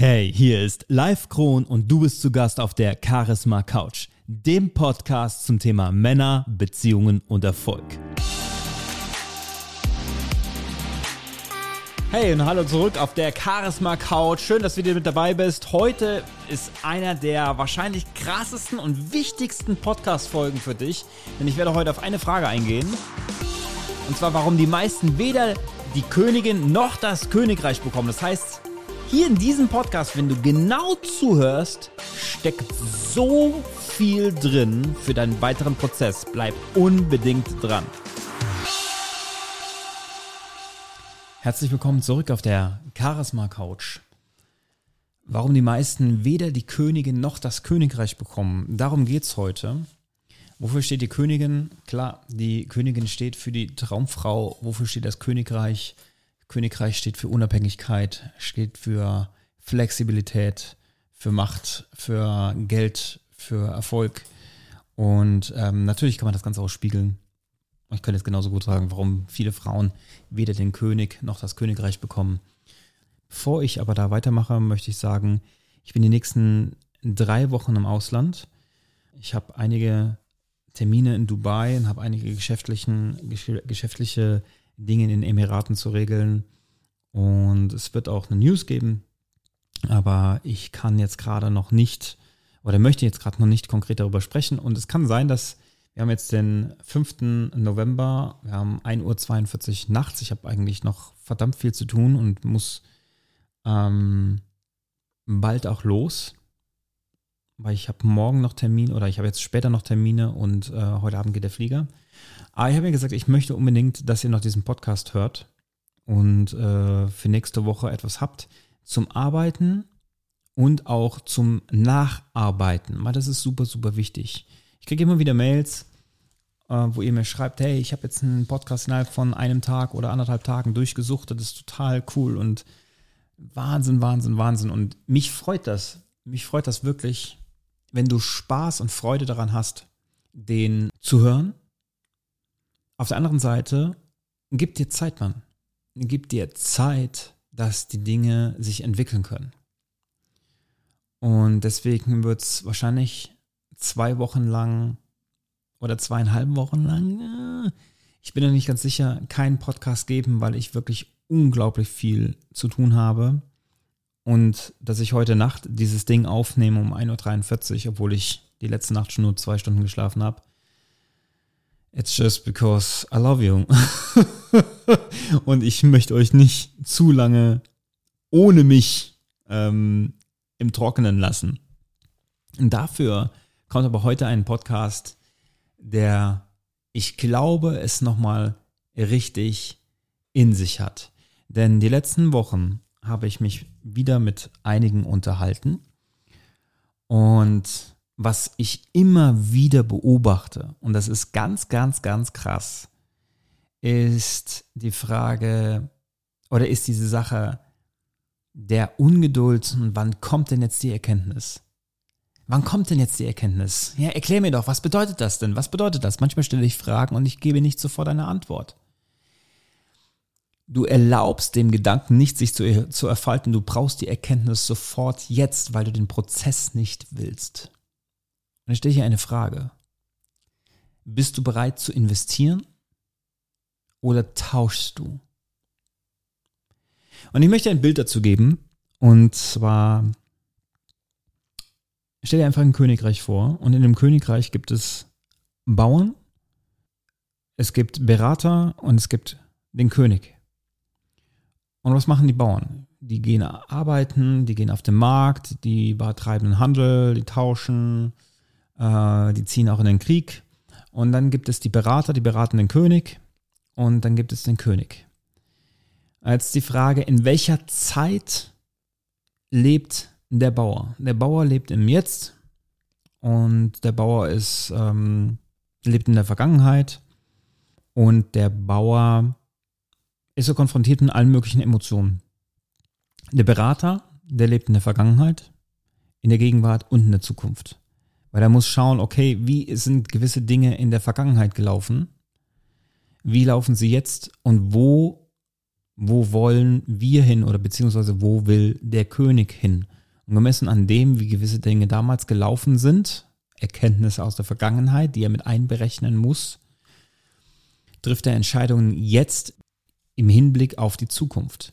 Hey, hier ist Live Kron und du bist zu Gast auf der Charisma Couch, dem Podcast zum Thema Männer, Beziehungen und Erfolg. Hey und hallo zurück auf der Charisma Couch. Schön, dass du wieder mit dabei bist. Heute ist einer der wahrscheinlich krassesten und wichtigsten Podcast-Folgen für dich, denn ich werde heute auf eine Frage eingehen. Und zwar, warum die meisten weder die Königin noch das Königreich bekommen. Das heißt, hier in diesem Podcast, wenn du genau zuhörst, steckt so viel drin für deinen weiteren Prozess. Bleib unbedingt dran. Herzlich willkommen zurück auf der Charisma Couch. Warum die meisten weder die Königin noch das Königreich bekommen, darum geht es heute. Wofür steht die Königin? Klar, die Königin steht für die Traumfrau. Wofür steht das Königreich? Königreich steht für Unabhängigkeit, steht für Flexibilität, für Macht, für Geld, für Erfolg. Und ähm, natürlich kann man das Ganze auch spiegeln. Ich könnte jetzt genauso gut sagen, warum viele Frauen weder den König noch das Königreich bekommen. Bevor ich aber da weitermache, möchte ich sagen, ich bin die nächsten drei Wochen im Ausland. Ich habe einige Termine in Dubai und habe einige geschäftlichen, geschäftliche Dinge in den Emiraten zu regeln. Und es wird auch eine News geben, aber ich kann jetzt gerade noch nicht oder möchte jetzt gerade noch nicht konkret darüber sprechen. Und es kann sein, dass wir haben jetzt den 5. November, wir haben 1.42 Uhr nachts. Ich habe eigentlich noch verdammt viel zu tun und muss ähm, bald auch los, weil ich habe morgen noch Termin oder ich habe jetzt später noch Termine und äh, heute Abend geht der Flieger. Aber ich habe mir gesagt, ich möchte unbedingt, dass ihr noch diesen Podcast hört und äh, für nächste Woche etwas habt zum Arbeiten und auch zum Nacharbeiten, weil das ist super, super wichtig. Ich kriege immer wieder Mails, äh, wo ihr mir schreibt, hey, ich habe jetzt einen Podcast innerhalb von einem Tag oder anderthalb Tagen durchgesucht, das ist total cool und Wahnsinn, Wahnsinn, Wahnsinn. Und mich freut das, mich freut das wirklich, wenn du Spaß und Freude daran hast, den zu hören auf der anderen Seite, gib dir Zeit, Mann. Gib dir Zeit, dass die Dinge sich entwickeln können. Und deswegen wird es wahrscheinlich zwei Wochen lang oder zweieinhalb Wochen lang, ich bin noch nicht ganz sicher, keinen Podcast geben, weil ich wirklich unglaublich viel zu tun habe. Und dass ich heute Nacht dieses Ding aufnehme um 1.43 Uhr, obwohl ich die letzte Nacht schon nur zwei Stunden geschlafen habe, It's just because I love you. und ich möchte euch nicht zu lange ohne mich ähm, im Trockenen lassen. Und dafür kommt aber heute ein Podcast, der, ich glaube, es nochmal richtig in sich hat. Denn die letzten Wochen habe ich mich wieder mit einigen unterhalten und was ich immer wieder beobachte, und das ist ganz, ganz, ganz krass, ist die Frage oder ist diese Sache der Ungeduld und wann kommt denn jetzt die Erkenntnis? Wann kommt denn jetzt die Erkenntnis? Ja, erklär mir doch, was bedeutet das denn? Was bedeutet das? Manchmal stelle ich Fragen und ich gebe nicht sofort eine Antwort. Du erlaubst dem Gedanken nicht, sich zu, zu erfalten. Du brauchst die Erkenntnis sofort jetzt, weil du den Prozess nicht willst. Und ich stelle hier eine Frage. Bist du bereit zu investieren oder tauschst du? Und ich möchte ein Bild dazu geben. Und zwar stell dir einfach ein Königreich vor. Und in dem Königreich gibt es Bauern, es gibt Berater und es gibt den König. Und was machen die Bauern? Die gehen arbeiten, die gehen auf den Markt, die betreiben Handel, die tauschen, äh, die ziehen auch in den Krieg. Und dann gibt es die Berater, die beraten den König. Und dann gibt es den König. Als die Frage, in welcher Zeit lebt der Bauer? Der Bauer lebt im Jetzt und der Bauer ist, ähm, lebt in der Vergangenheit und der Bauer ist so konfrontiert mit allen möglichen Emotionen. Der Berater, der lebt in der Vergangenheit, in der Gegenwart und in der Zukunft. Weil er muss schauen, okay, wie sind gewisse Dinge in der Vergangenheit gelaufen? Wie laufen sie jetzt? Und wo wo wollen wir hin oder beziehungsweise wo will der König hin? Und gemessen an dem, wie gewisse Dinge damals gelaufen sind, Erkenntnisse aus der Vergangenheit, die er mit einberechnen muss, trifft er Entscheidungen jetzt im Hinblick auf die Zukunft.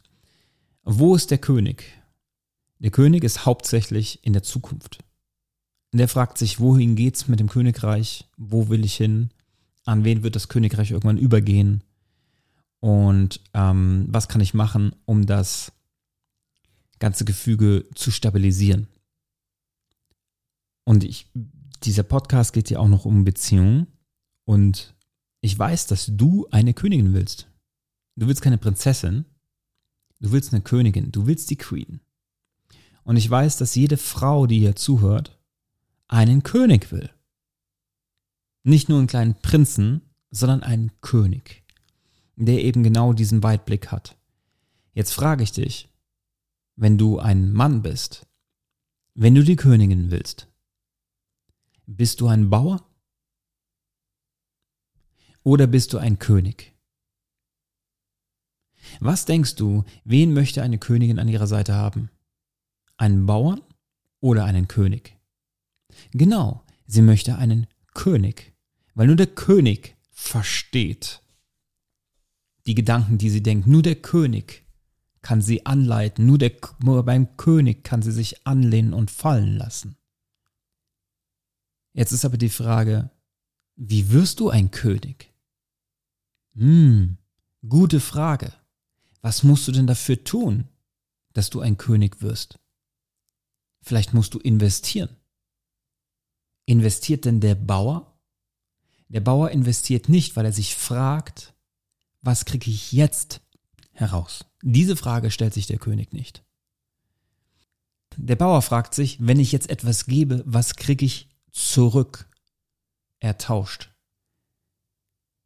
Wo ist der König? Der König ist hauptsächlich in der Zukunft. Und er fragt sich, wohin geht's mit dem Königreich? Wo will ich hin? An wen wird das Königreich irgendwann übergehen? Und ähm, was kann ich machen, um das ganze Gefüge zu stabilisieren? Und ich, dieser Podcast geht ja auch noch um Beziehungen. Und ich weiß, dass du eine Königin willst. Du willst keine Prinzessin. Du willst eine Königin. Du willst die Queen. Und ich weiß, dass jede Frau, die hier zuhört, einen König will. Nicht nur einen kleinen Prinzen, sondern einen König der eben genau diesen Weitblick hat. Jetzt frage ich dich, wenn du ein Mann bist, wenn du die Königin willst, bist du ein Bauer? Oder bist du ein König? Was denkst du, wen möchte eine Königin an ihrer Seite haben? Einen Bauern oder einen König? Genau, sie möchte einen König, weil nur der König versteht, die Gedanken, die sie denkt. Nur der König kann sie anleiten, nur, der, nur beim König kann sie sich anlehnen und fallen lassen. Jetzt ist aber die Frage, wie wirst du ein König? Hm, gute Frage. Was musst du denn dafür tun, dass du ein König wirst? Vielleicht musst du investieren. Investiert denn der Bauer? Der Bauer investiert nicht, weil er sich fragt, was kriege ich jetzt heraus? Diese Frage stellt sich der König nicht. Der Bauer fragt sich, wenn ich jetzt etwas gebe, was kriege ich zurück? Er tauscht.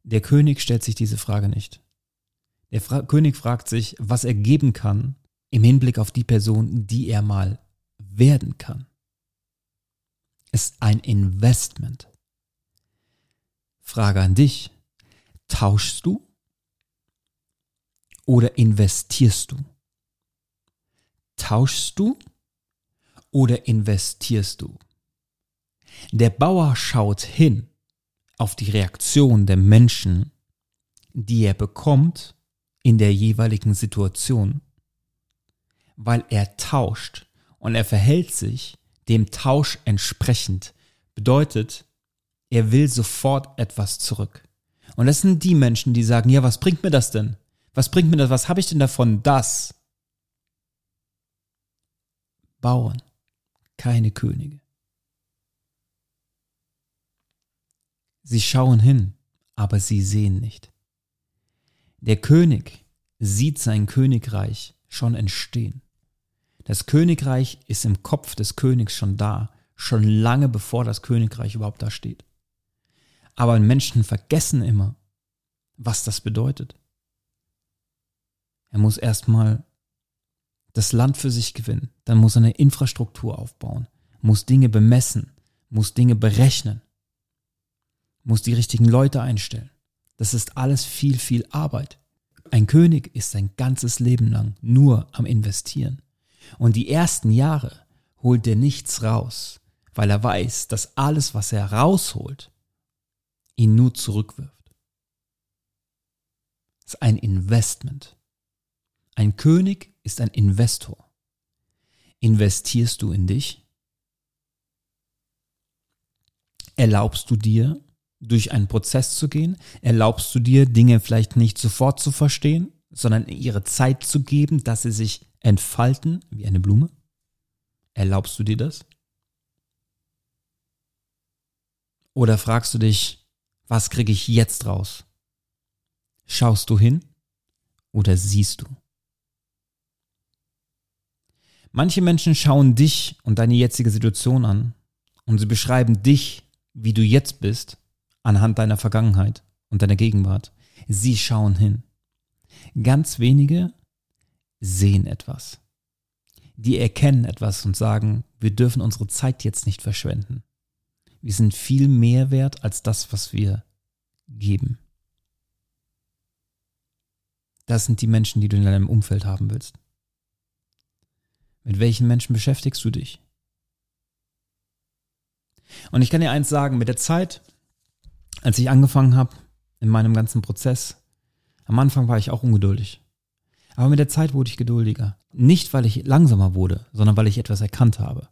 Der König stellt sich diese Frage nicht. Der Fra König fragt sich, was er geben kann im Hinblick auf die Person, die er mal werden kann. Es ist ein Investment. Frage an dich. Tauschst du oder investierst du? Tauschst du oder investierst du? Der Bauer schaut hin auf die Reaktion der Menschen, die er bekommt in der jeweiligen Situation, weil er tauscht und er verhält sich dem Tausch entsprechend. Bedeutet, er will sofort etwas zurück. Und das sind die Menschen, die sagen, ja, was bringt mir das denn? Was bringt mir das? Was habe ich denn davon? Das. Bauern, keine Könige. Sie schauen hin, aber sie sehen nicht. Der König sieht sein Königreich schon entstehen. Das Königreich ist im Kopf des Königs schon da, schon lange bevor das Königreich überhaupt da steht. Aber Menschen vergessen immer, was das bedeutet. Er muss erstmal das Land für sich gewinnen, dann muss er eine Infrastruktur aufbauen, muss Dinge bemessen, muss Dinge berechnen, muss die richtigen Leute einstellen. Das ist alles viel, viel Arbeit. Ein König ist sein ganzes Leben lang nur am Investieren. Und die ersten Jahre holt er nichts raus, weil er weiß, dass alles, was er rausholt, ihn nur zurückwirft. Es ist ein Investment. Ein König ist ein Investor. Investierst du in dich? Erlaubst du dir, durch einen Prozess zu gehen? Erlaubst du dir, Dinge vielleicht nicht sofort zu verstehen, sondern ihre Zeit zu geben, dass sie sich entfalten wie eine Blume? Erlaubst du dir das? Oder fragst du dich, was kriege ich jetzt raus? Schaust du hin oder siehst du? Manche Menschen schauen dich und deine jetzige Situation an und sie beschreiben dich, wie du jetzt bist, anhand deiner Vergangenheit und deiner Gegenwart. Sie schauen hin. Ganz wenige sehen etwas. Die erkennen etwas und sagen, wir dürfen unsere Zeit jetzt nicht verschwenden. Wir sind viel mehr wert als das, was wir geben. Das sind die Menschen, die du in deinem Umfeld haben willst. Mit welchen Menschen beschäftigst du dich? Und ich kann dir eins sagen, mit der Zeit, als ich angefangen habe in meinem ganzen Prozess, am Anfang war ich auch ungeduldig. Aber mit der Zeit wurde ich geduldiger. Nicht, weil ich langsamer wurde, sondern weil ich etwas erkannt habe.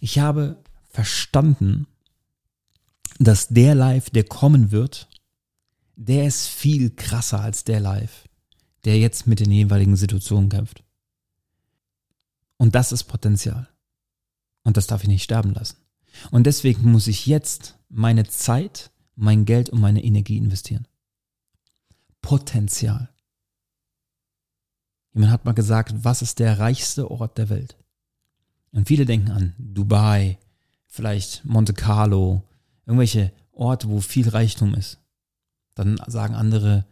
Ich habe verstanden, dass der Live, der kommen wird, der ist viel krasser als der Live, der jetzt mit den jeweiligen Situationen kämpft. Und das ist Potenzial. Und das darf ich nicht sterben lassen. Und deswegen muss ich jetzt meine Zeit, mein Geld und meine Energie investieren. Potenzial. Jemand hat mal gesagt, was ist der reichste Ort der Welt? Und viele denken an Dubai, vielleicht Monte Carlo, irgendwelche Orte, wo viel Reichtum ist. Dann sagen andere,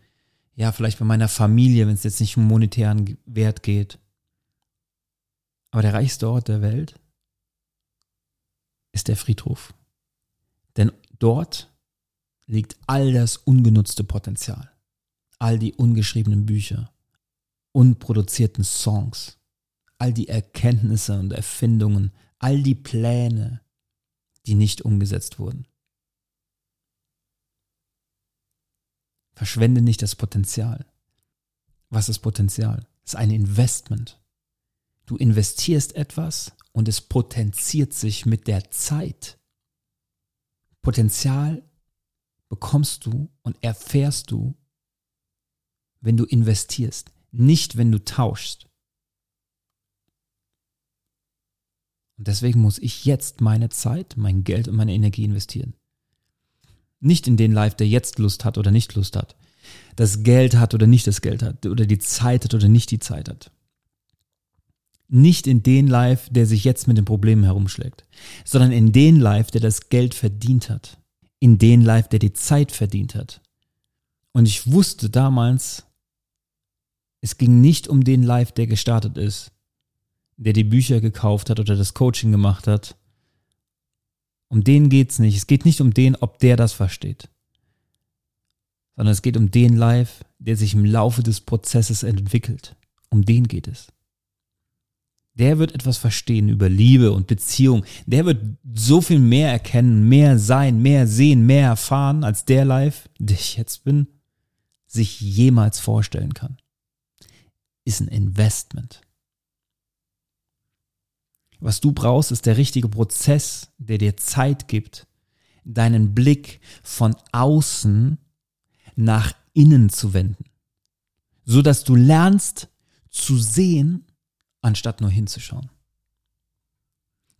ja, vielleicht bei meiner Familie, wenn es jetzt nicht um monetären Wert geht. Aber der reichste Ort der Welt ist der Friedhof. Denn dort liegt all das ungenutzte Potenzial, all die ungeschriebenen Bücher, unproduzierten Songs, all die Erkenntnisse und Erfindungen, all die Pläne, die nicht umgesetzt wurden. Verschwende nicht das Potenzial. Was ist Potenzial? Es ist ein Investment. Du investierst etwas und es potenziert sich mit der Zeit. Potenzial bekommst du und erfährst du, wenn du investierst nicht wenn du tauschst. Und deswegen muss ich jetzt meine Zeit, mein Geld und meine Energie investieren. Nicht in den Live, der jetzt Lust hat oder nicht Lust hat. Das Geld hat oder nicht das Geld hat. Oder die Zeit hat oder nicht die Zeit hat. Nicht in den Live, der sich jetzt mit den Problemen herumschlägt. Sondern in den Live, der das Geld verdient hat. In den Live, der die Zeit verdient hat. Und ich wusste damals, es ging nicht um den Live, der gestartet ist, der die Bücher gekauft hat oder das Coaching gemacht hat. Um den geht's nicht. Es geht nicht um den, ob der das versteht. Sondern es geht um den Live, der sich im Laufe des Prozesses entwickelt. Um den geht es. Der wird etwas verstehen über Liebe und Beziehung. Der wird so viel mehr erkennen, mehr sein, mehr sehen, mehr erfahren, als der Live, der ich jetzt bin, sich jemals vorstellen kann ist ein Investment. Was du brauchst, ist der richtige Prozess, der dir Zeit gibt, deinen Blick von außen nach innen zu wenden, so dass du lernst zu sehen, anstatt nur hinzuschauen.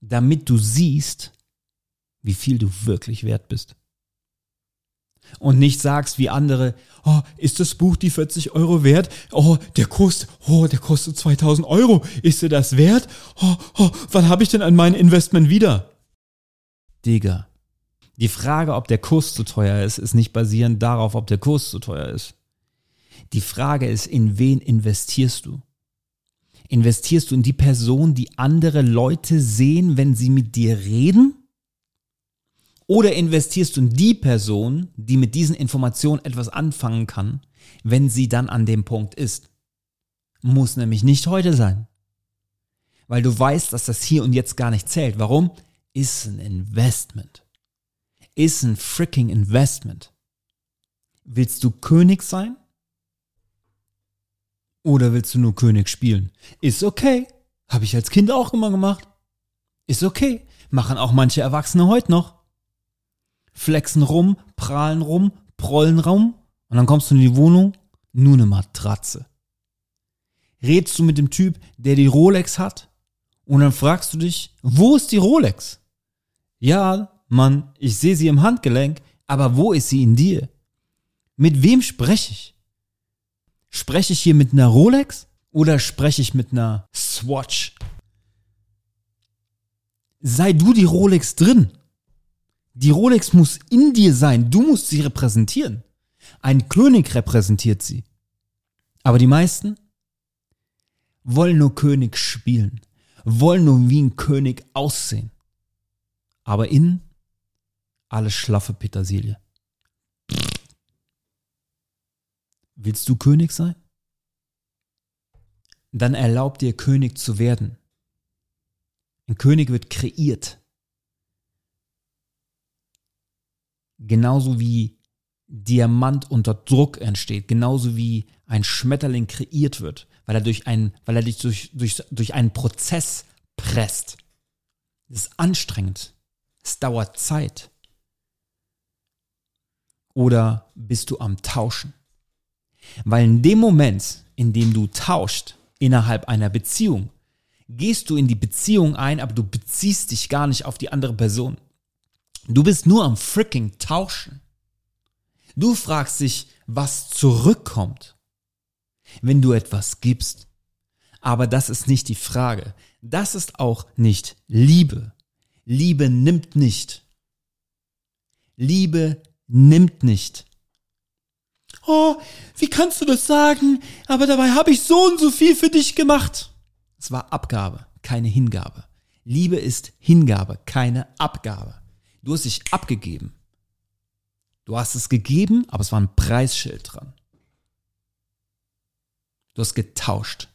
Damit du siehst, wie viel du wirklich wert bist und nicht sagst wie andere, oh, ist das Buch die 40 Euro wert? Oh, der kostet, oh, der kostet 2000 Euro. Ist dir das wert? Oh, oh, wann habe ich denn an mein Investment wieder? Digga, die Frage, ob der Kurs zu teuer ist, ist nicht basierend darauf, ob der Kurs zu teuer ist. Die Frage ist, in wen investierst du? Investierst du in die Person, die andere Leute sehen, wenn sie mit dir reden? Oder investierst du in die Person, die mit diesen Informationen etwas anfangen kann, wenn sie dann an dem Punkt ist? Muss nämlich nicht heute sein. Weil du weißt, dass das hier und jetzt gar nicht zählt. Warum? Ist ein Investment. Ist ein freaking Investment. Willst du König sein? Oder willst du nur König spielen? Ist okay. Habe ich als Kind auch immer gemacht. Ist okay. Machen auch manche Erwachsene heute noch flexen rum, prahlen rum, prollen rum und dann kommst du in die Wohnung, nur eine Matratze. Redst du mit dem Typ, der die Rolex hat und dann fragst du dich, wo ist die Rolex? Ja, Mann, ich sehe sie im Handgelenk, aber wo ist sie in dir? Mit wem spreche ich? Spreche ich hier mit einer Rolex oder spreche ich mit einer Swatch? Sei du die Rolex drin. Die Rolex muss in dir sein. Du musst sie repräsentieren. Ein König repräsentiert sie. Aber die meisten wollen nur König spielen, wollen nur wie ein König aussehen. Aber innen alles schlaffe Petersilie. Willst du König sein? dann erlaub dir König zu werden. Ein König wird kreiert. Genauso wie Diamant unter Druck entsteht, genauso wie ein Schmetterling kreiert wird, weil er durch einen, weil er dich durch, durch, durch einen Prozess presst. Das ist anstrengend. Es dauert Zeit. Oder bist du am Tauschen? Weil in dem Moment, in dem du tauscht innerhalb einer Beziehung, gehst du in die Beziehung ein, aber du beziehst dich gar nicht auf die andere Person. Du bist nur am freaking Tauschen. Du fragst dich, was zurückkommt, wenn du etwas gibst. Aber das ist nicht die Frage. Das ist auch nicht Liebe. Liebe nimmt nicht. Liebe nimmt nicht. Oh, wie kannst du das sagen? Aber dabei habe ich so und so viel für dich gemacht. Es war Abgabe, keine Hingabe. Liebe ist Hingabe, keine Abgabe. Du hast dich abgegeben. Du hast es gegeben, aber es war ein Preisschild dran. Du hast getauscht.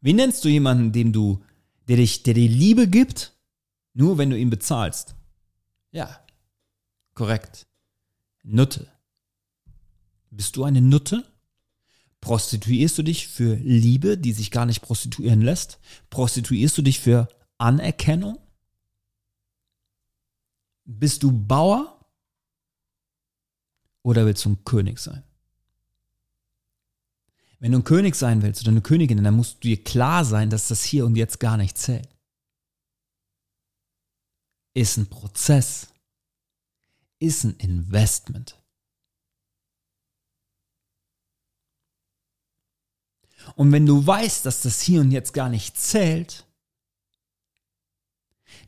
Wie nennst du jemanden, dem du, der dich, der dir Liebe gibt, nur wenn du ihn bezahlst? Ja, korrekt. Nutte. Bist du eine Nutte? Prostituierst du dich für Liebe, die sich gar nicht prostituieren lässt? Prostituierst du dich für Anerkennung? Bist du Bauer? Oder willst du ein König sein? Wenn du ein König sein willst oder eine Königin, dann musst du dir klar sein, dass das hier und jetzt gar nicht zählt. Ist ein Prozess. Ist ein Investment. Und wenn du weißt, dass das hier und jetzt gar nicht zählt,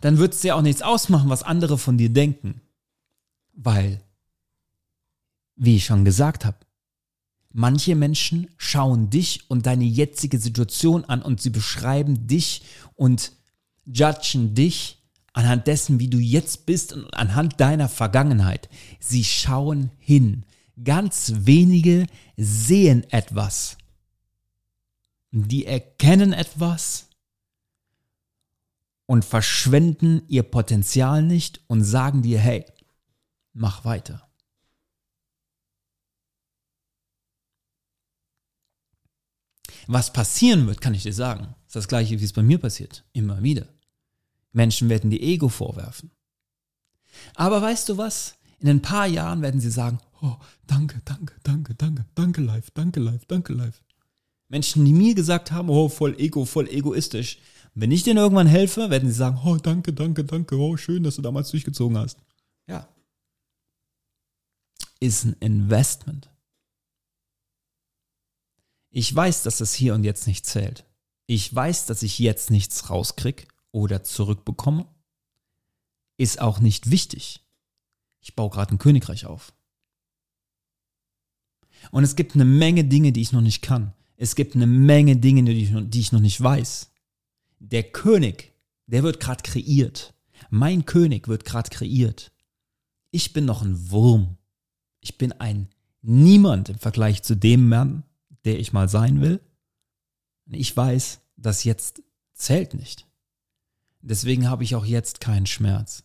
dann wird es dir auch nichts ausmachen, was andere von dir denken. Weil, wie ich schon gesagt habe, Manche Menschen schauen dich und deine jetzige Situation an und sie beschreiben dich und judgen dich anhand dessen, wie du jetzt bist und anhand deiner Vergangenheit. Sie schauen hin. Ganz wenige sehen etwas. Die erkennen etwas und verschwenden ihr Potenzial nicht und sagen dir, hey, mach weiter. Was passieren wird, kann ich dir sagen. Ist das gleiche, wie es bei mir passiert. Immer wieder. Menschen werden dir Ego vorwerfen. Aber weißt du was? In ein paar Jahren werden sie sagen, oh, danke, danke, danke, danke, danke live, danke live, danke live. Menschen, die mir gesagt haben, oh, voll ego, voll egoistisch. Wenn ich denen irgendwann helfe, werden sie sagen, oh, danke, danke, danke, oh, schön, dass du damals durchgezogen hast. Ja. Ist ein Investment. Ich weiß, dass es hier und jetzt nicht zählt. Ich weiß, dass ich jetzt nichts rauskrieg oder zurückbekomme. Ist auch nicht wichtig. Ich baue gerade ein Königreich auf. Und es gibt eine Menge Dinge, die ich noch nicht kann. Es gibt eine Menge Dinge, die ich noch, die ich noch nicht weiß. Der König, der wird gerade kreiert. Mein König wird gerade kreiert. Ich bin noch ein Wurm. Ich bin ein Niemand im Vergleich zu dem Mann, der ich mal sein will. Ich weiß, das jetzt zählt nicht. Deswegen habe ich auch jetzt keinen Schmerz.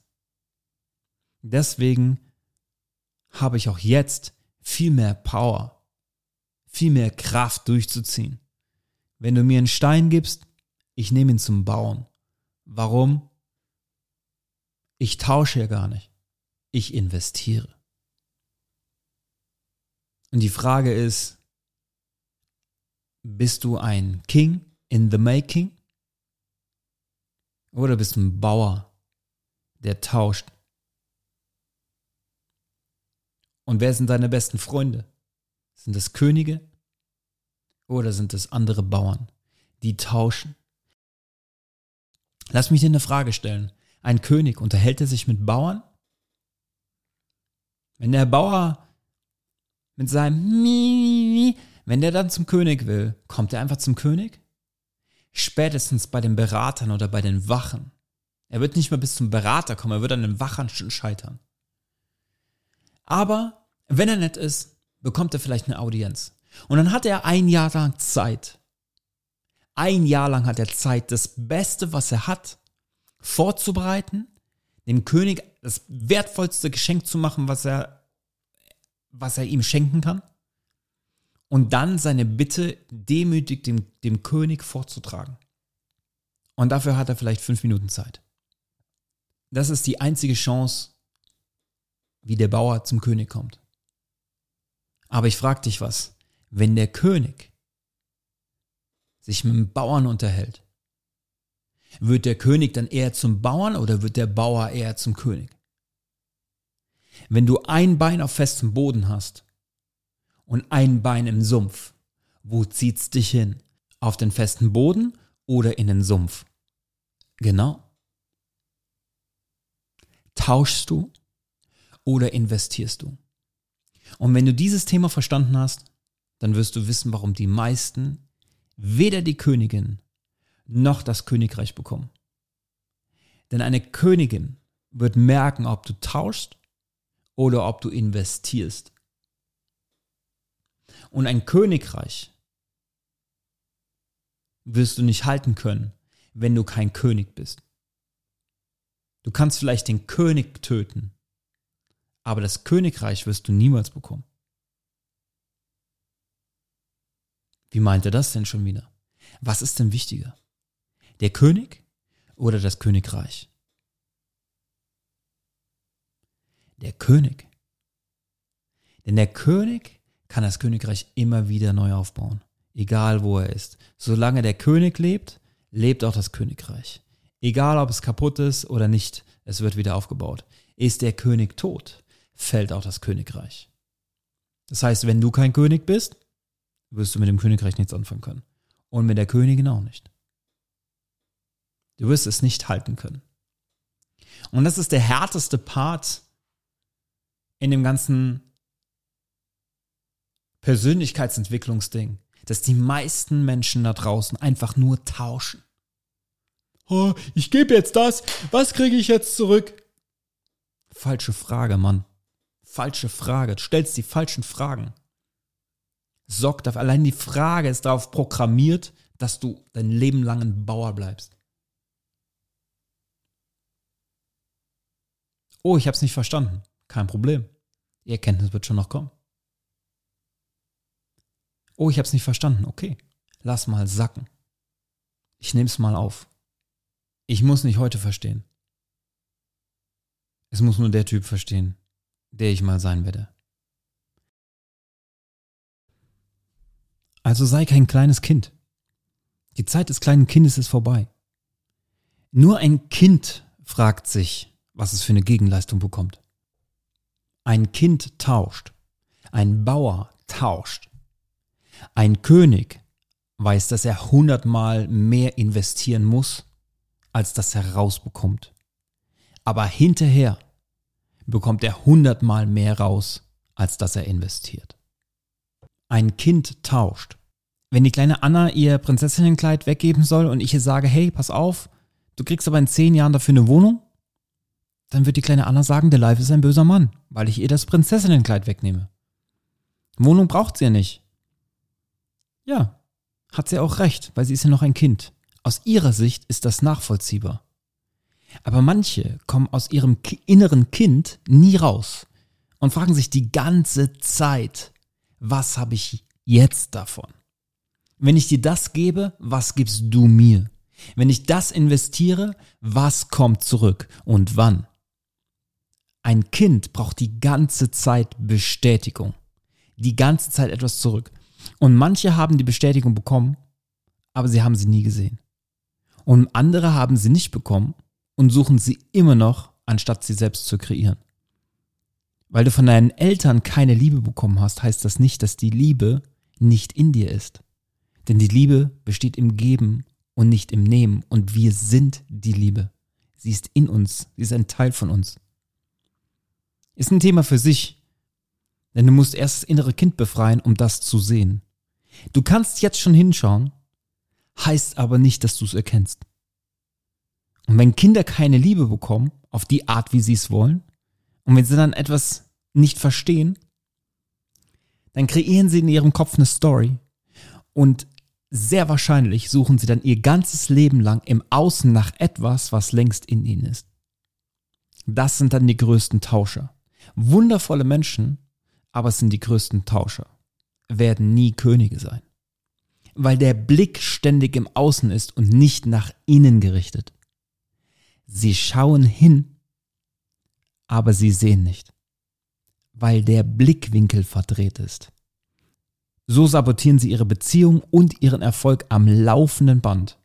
Deswegen habe ich auch jetzt viel mehr Power, viel mehr Kraft durchzuziehen. Wenn du mir einen Stein gibst, ich nehme ihn zum Bauen. Warum? Ich tausche ja gar nicht. Ich investiere. Und die Frage ist, bist du ein King in the making? Oder bist du ein Bauer, der tauscht? Und wer sind deine besten Freunde? Sind es Könige oder sind es andere Bauern, die tauschen? Lass mich dir eine Frage stellen. Ein König, unterhält er sich mit Bauern? Wenn der Bauer mit seinem wenn der dann zum König will, kommt er einfach zum König? Spätestens bei den Beratern oder bei den Wachen. Er wird nicht mehr bis zum Berater kommen, er wird an den Wachern scheitern. Aber wenn er nett ist, bekommt er vielleicht eine Audienz. Und dann hat er ein Jahr lang Zeit. Ein Jahr lang hat er Zeit, das Beste, was er hat, vorzubereiten, dem König das wertvollste Geschenk zu machen, was er, was er ihm schenken kann. Und dann seine Bitte demütig dem, dem König vorzutragen. Und dafür hat er vielleicht fünf Minuten Zeit. Das ist die einzige Chance, wie der Bauer zum König kommt. Aber ich frage dich was, wenn der König sich mit dem Bauern unterhält, wird der König dann eher zum Bauern oder wird der Bauer eher zum König? Wenn du ein Bein auf festem Boden hast und ein Bein im Sumpf, wo zieht's dich hin? Auf den festen Boden oder in den Sumpf? Genau. Tauschst du oder investierst du? Und wenn du dieses Thema verstanden hast, dann wirst du wissen, warum die meisten weder die Königin noch das Königreich bekommen. Denn eine Königin wird merken, ob du tauschst oder ob du investierst. Und ein Königreich wirst du nicht halten können, wenn du kein König bist. Du kannst vielleicht den König töten, aber das Königreich wirst du niemals bekommen. Wie meint er das denn schon wieder? Was ist denn wichtiger? Der König oder das Königreich? Der König. Denn der König kann das Königreich immer wieder neu aufbauen, egal wo er ist. Solange der König lebt, lebt auch das Königreich. Egal ob es kaputt ist oder nicht, es wird wieder aufgebaut. Ist der König tot, fällt auch das Königreich. Das heißt, wenn du kein König bist, wirst du mit dem Königreich nichts anfangen können. Und mit der Königin auch nicht. Du wirst es nicht halten können. Und das ist der härteste Part in dem ganzen Persönlichkeitsentwicklungsding, dass die meisten Menschen da draußen einfach nur tauschen. Oh, ich gebe jetzt das, was kriege ich jetzt zurück? Falsche Frage, Mann. Falsche Frage. Du stellst die falschen Fragen. Sorgt dafür, allein die Frage ist darauf programmiert, dass du dein Leben lang ein Bauer bleibst. Oh, ich habe es nicht verstanden. Kein Problem. Die Erkenntnis wird schon noch kommen. Oh, ich habe es nicht verstanden. Okay, lass mal sacken. Ich nehme es mal auf. Ich muss nicht heute verstehen. Es muss nur der Typ verstehen, der ich mal sein werde. Also sei kein kleines Kind. Die Zeit des kleinen Kindes ist vorbei. Nur ein Kind fragt sich, was es für eine Gegenleistung bekommt. Ein Kind tauscht. Ein Bauer tauscht. Ein König weiß, dass er hundertmal mehr investieren muss, als dass er rausbekommt. Aber hinterher bekommt er hundertmal mehr raus, als dass er investiert. Ein Kind tauscht. Wenn die kleine Anna ihr Prinzessinnenkleid weggeben soll und ich ihr sage, hey, pass auf, du kriegst aber in zehn Jahren dafür eine Wohnung, dann wird die kleine Anna sagen, der Live ist ein böser Mann, weil ich ihr das Prinzessinnenkleid wegnehme. Wohnung braucht sie ja nicht. Ja, hat sie auch recht, weil sie ist ja noch ein Kind. Aus ihrer Sicht ist das nachvollziehbar. Aber manche kommen aus ihrem inneren Kind nie raus und fragen sich die ganze Zeit, was habe ich jetzt davon? Wenn ich dir das gebe, was gibst du mir? Wenn ich das investiere, was kommt zurück und wann? Ein Kind braucht die ganze Zeit Bestätigung. Die ganze Zeit etwas zurück. Und manche haben die Bestätigung bekommen, aber sie haben sie nie gesehen. Und andere haben sie nicht bekommen und suchen sie immer noch, anstatt sie selbst zu kreieren. Weil du von deinen Eltern keine Liebe bekommen hast, heißt das nicht, dass die Liebe nicht in dir ist. Denn die Liebe besteht im Geben und nicht im Nehmen. Und wir sind die Liebe. Sie ist in uns. Sie ist ein Teil von uns. Ist ein Thema für sich. Denn du musst erst das innere Kind befreien, um das zu sehen. Du kannst jetzt schon hinschauen, heißt aber nicht, dass du es erkennst. Und wenn Kinder keine Liebe bekommen, auf die Art, wie sie es wollen, und wenn sie dann etwas nicht verstehen, dann kreieren sie in ihrem Kopf eine Story und sehr wahrscheinlich suchen sie dann ihr ganzes Leben lang im Außen nach etwas, was längst in ihnen ist. Das sind dann die größten Tauscher. Wundervolle Menschen, aber es sind die größten Tauscher. Werden nie Könige sein. Weil der Blick ständig im Außen ist und nicht nach innen gerichtet. Sie schauen hin, aber sie sehen nicht. Weil der Blickwinkel verdreht ist. So sabotieren sie ihre Beziehung und ihren Erfolg am laufenden Band.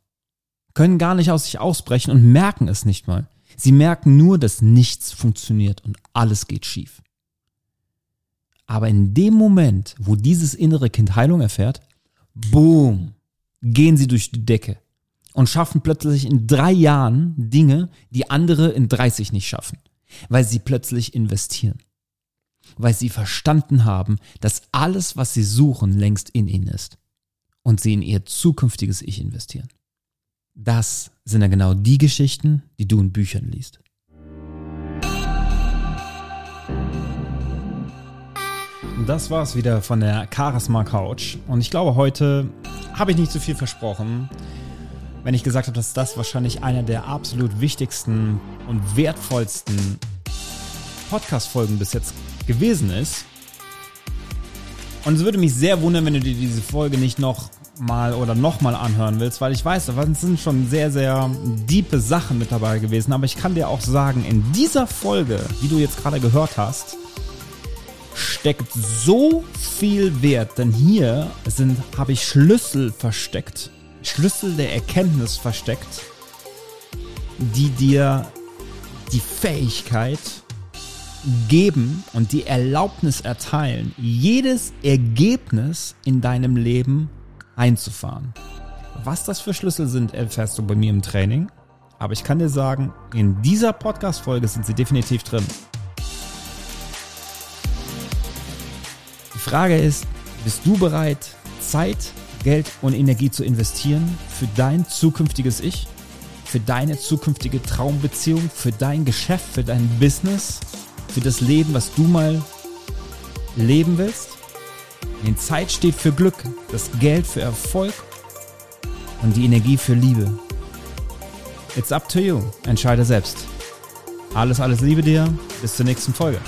Können gar nicht aus sich ausbrechen und merken es nicht mal. Sie merken nur, dass nichts funktioniert und alles geht schief. Aber in dem Moment, wo dieses innere Kind Heilung erfährt, boom, gehen sie durch die Decke und schaffen plötzlich in drei Jahren Dinge, die andere in 30 nicht schaffen, weil sie plötzlich investieren. Weil sie verstanden haben, dass alles, was sie suchen, längst in ihnen ist und sie in ihr zukünftiges Ich investieren. Das sind ja genau die Geschichten, die du in Büchern liest. Das war's wieder von der Charisma Couch. Und ich glaube, heute habe ich nicht zu viel versprochen, wenn ich gesagt habe, dass das wahrscheinlich einer der absolut wichtigsten und wertvollsten Podcast-Folgen bis jetzt gewesen ist. Und es würde mich sehr wundern, wenn du dir diese Folge nicht noch mal oder nochmal anhören willst, weil ich weiß, da sind schon sehr, sehr diepe Sachen mit dabei gewesen. Aber ich kann dir auch sagen, in dieser Folge, die du jetzt gerade gehört hast, steckt so viel Wert, denn hier sind, habe ich Schlüssel versteckt, Schlüssel der Erkenntnis versteckt, die dir die Fähigkeit geben und die Erlaubnis erteilen, jedes Ergebnis in deinem Leben einzufahren. Was das für Schlüssel sind, erfährst du bei mir im Training. Aber ich kann dir sagen, in dieser Podcast-Folge sind sie definitiv drin. Die Frage ist, bist du bereit, Zeit, Geld und Energie zu investieren für dein zukünftiges Ich, für deine zukünftige Traumbeziehung, für dein Geschäft, für dein Business, für das Leben, was du mal leben willst? Die Zeit steht für Glück, das Geld für Erfolg und die Energie für Liebe. It's up to you. Entscheide selbst. Alles, alles Liebe dir. Bis zur nächsten Folge.